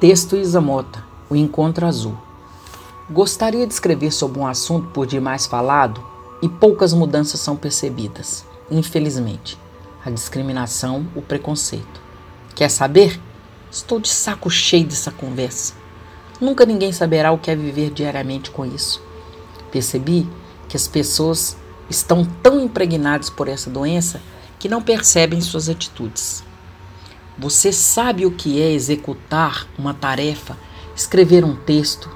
Texto Isamota, O Encontro Azul. Gostaria de escrever sobre um assunto por demais falado e poucas mudanças são percebidas, infelizmente. A discriminação, o preconceito. Quer saber? Estou de saco cheio dessa conversa. Nunca ninguém saberá o que é viver diariamente com isso. Percebi que as pessoas estão tão impregnadas por essa doença que não percebem suas atitudes. Você sabe o que é executar uma tarefa, escrever um texto,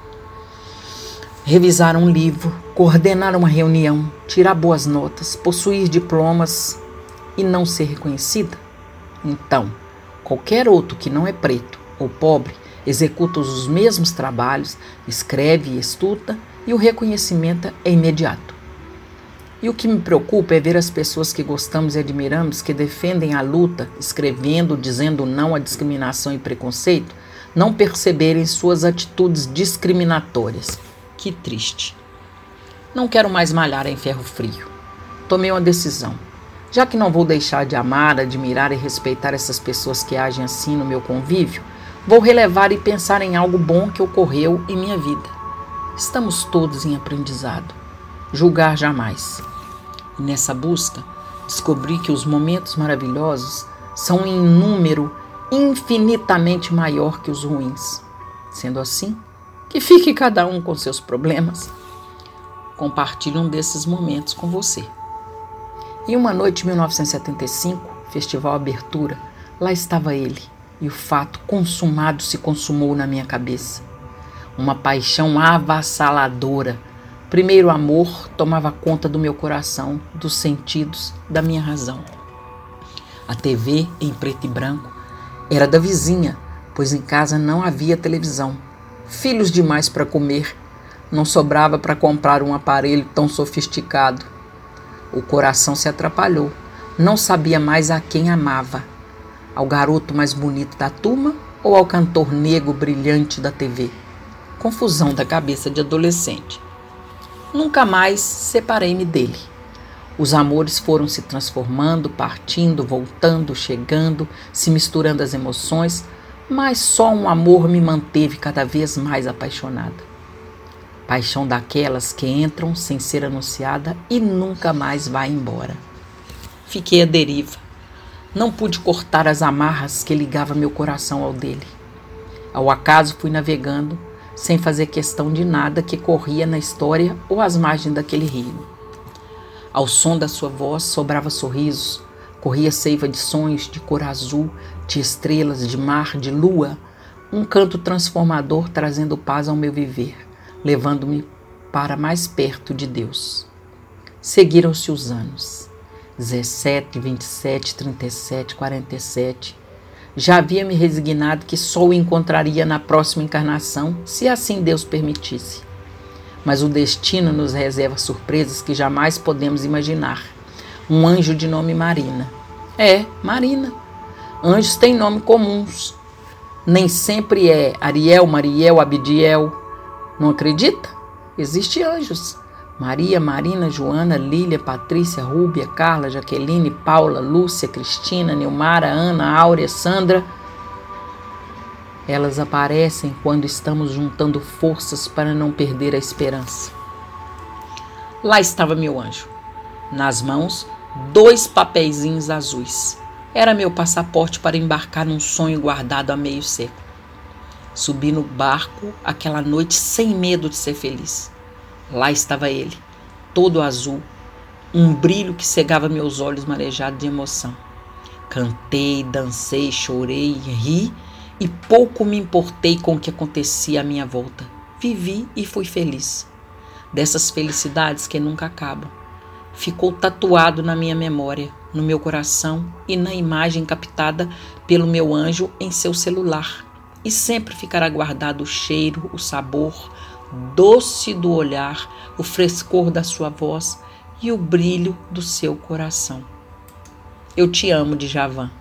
revisar um livro, coordenar uma reunião, tirar boas notas, possuir diplomas e não ser reconhecida? Então, qualquer outro que não é preto ou pobre executa os mesmos trabalhos, escreve e estuda e o reconhecimento é imediato. E o que me preocupa é ver as pessoas que gostamos e admiramos, que defendem a luta, escrevendo, dizendo não à discriminação e preconceito, não perceberem suas atitudes discriminatórias. Que triste. Não quero mais malhar em ferro frio. Tomei uma decisão. Já que não vou deixar de amar, admirar e respeitar essas pessoas que agem assim no meu convívio, vou relevar e pensar em algo bom que ocorreu em minha vida. Estamos todos em aprendizado. Julgar jamais. E nessa busca, descobri que os momentos maravilhosos são em número infinitamente maior que os ruins. Sendo assim, que fique cada um com seus problemas. Compartilhe um desses momentos com você. Em uma noite de 1975, Festival Abertura, lá estava ele, e o fato consumado se consumou na minha cabeça. Uma paixão avassaladora Primeiro amor tomava conta do meu coração, dos sentidos, da minha razão. A TV, em preto e branco, era da vizinha, pois em casa não havia televisão. Filhos demais para comer, não sobrava para comprar um aparelho tão sofisticado. O coração se atrapalhou, não sabia mais a quem amava: ao garoto mais bonito da turma ou ao cantor negro brilhante da TV. Confusão da cabeça de adolescente. Nunca mais separei-me dele. Os amores foram se transformando, partindo, voltando, chegando, se misturando as emoções, mas só um amor me manteve cada vez mais apaixonada. Paixão daquelas que entram sem ser anunciada e nunca mais vai embora. Fiquei à deriva. Não pude cortar as amarras que ligavam meu coração ao dele. Ao acaso fui navegando sem fazer questão de nada que corria na história ou às margens daquele rio. Ao som da sua voz sobrava sorrisos, corria seiva de sonhos de cor azul, de estrelas, de mar, de lua, um canto transformador trazendo paz ao meu viver, levando-me para mais perto de Deus. Seguiram-se os anos. 17, 27, 37, 47, já havia me resignado que só o encontraria na próxima encarnação, se assim Deus permitisse. Mas o destino nos reserva surpresas que jamais podemos imaginar. Um anjo de nome Marina. É, Marina. Anjos têm nome comuns. Nem sempre é Ariel, Mariel, Abidiel. Não acredita? Existem anjos. Maria, Marina, Joana, Lília, Patrícia, Rúbia, Carla, Jaqueline, Paula, Lúcia, Cristina, Nilmara, Ana, Áurea, Sandra. Elas aparecem quando estamos juntando forças para não perder a esperança. Lá estava meu anjo. Nas mãos, dois papeizinhos azuis. Era meu passaporte para embarcar num sonho guardado há meio século. Subi no barco aquela noite sem medo de ser feliz. Lá estava ele, todo azul, um brilho que cegava meus olhos marejados de emoção. Cantei, dancei, chorei, ri e pouco me importei com o que acontecia à minha volta. Vivi e fui feliz. Dessas felicidades que nunca acabam. Ficou tatuado na minha memória, no meu coração e na imagem captada pelo meu anjo em seu celular. E sempre ficará guardado o cheiro, o sabor, doce do olhar, o frescor da sua voz e o brilho do seu coração. Eu te amo, Djavan.